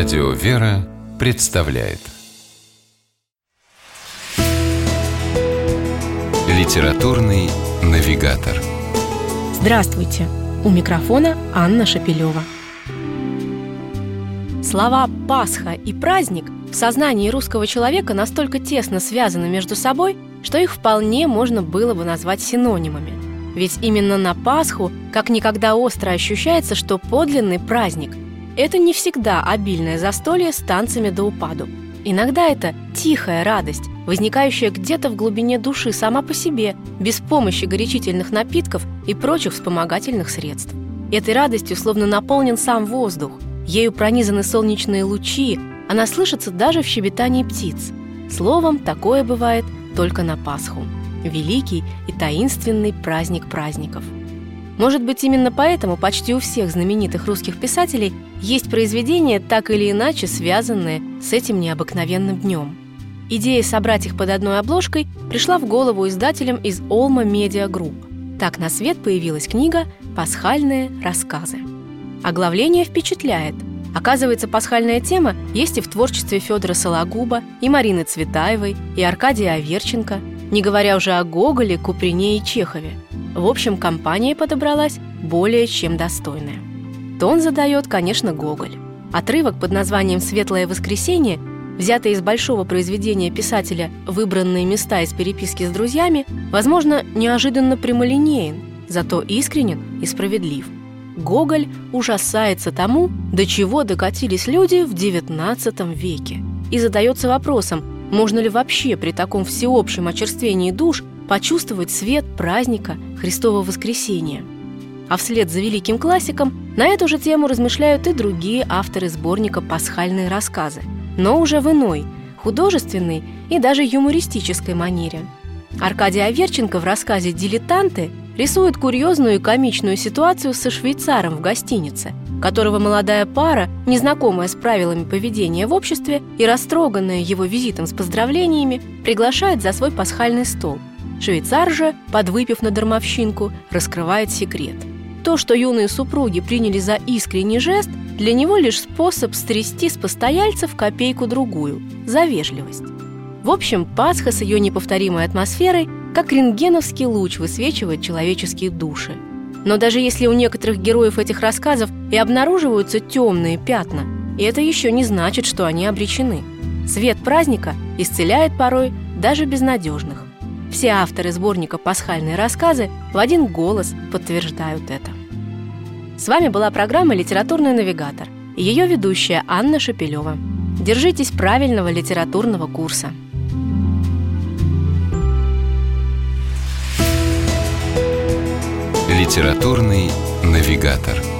Радио «Вера» представляет Литературный навигатор Здравствуйте! У микрофона Анна Шапилева. Слова «Пасха» и «праздник» в сознании русского человека настолько тесно связаны между собой, что их вполне можно было бы назвать синонимами. Ведь именно на Пасху как никогда остро ощущается, что подлинный праздник – это не всегда обильное застолье с танцами до упаду. Иногда это тихая радость, возникающая где-то в глубине души сама по себе, без помощи горячительных напитков и прочих вспомогательных средств. Этой радостью словно наполнен сам воздух, ею пронизаны солнечные лучи, она слышится даже в щебетании птиц. Словом, такое бывает только на Пасху. Великий и таинственный праздник праздников – может быть, именно поэтому почти у всех знаменитых русских писателей есть произведения, так или иначе связанные с этим необыкновенным днем. Идея собрать их под одной обложкой пришла в голову издателям из Олма Медиа Групп. Так на свет появилась книга «Пасхальные рассказы». Оглавление впечатляет. Оказывается, пасхальная тема есть и в творчестве Федора Сологуба, и Марины Цветаевой, и Аркадия Аверченко, не говоря уже о Гоголе, Куприне и Чехове – в общем, компания подобралась более чем достойная. Тон задает, конечно, Гоголь. Отрывок под названием «Светлое воскресенье», взятый из большого произведения писателя «Выбранные места из переписки с друзьями», возможно, неожиданно прямолинеен, зато искренен и справедлив. Гоголь ужасается тому, до чего докатились люди в XIX веке, и задается вопросом, можно ли вообще при таком всеобщем очерствении душ почувствовать свет праздника Христового воскресения. А вслед за великим классиком на эту же тему размышляют и другие авторы сборника «Пасхальные рассказы», но уже в иной, художественной и даже юмористической манере. Аркадий Аверченко в рассказе «Дилетанты» рисует курьезную и комичную ситуацию со швейцаром в гостинице, которого молодая пара, незнакомая с правилами поведения в обществе и растроганная его визитом с поздравлениями, приглашает за свой пасхальный стол – Швейцар же, подвыпив на дармовщинку, раскрывает секрет. То, что юные супруги приняли за искренний жест, для него лишь способ стрясти с постояльцев копейку-другую за вежливость. В общем, Пасха с ее неповторимой атмосферой, как рентгеновский луч, высвечивает человеческие души. Но даже если у некоторых героев этих рассказов и обнаруживаются темные пятна, это еще не значит, что они обречены. Свет праздника исцеляет порой даже безнадежных. Все авторы сборника «Пасхальные рассказы» в один голос подтверждают это. С вами была программа «Литературный навигатор» и ее ведущая Анна Шапилева. Держитесь правильного литературного курса. Литературный навигатор.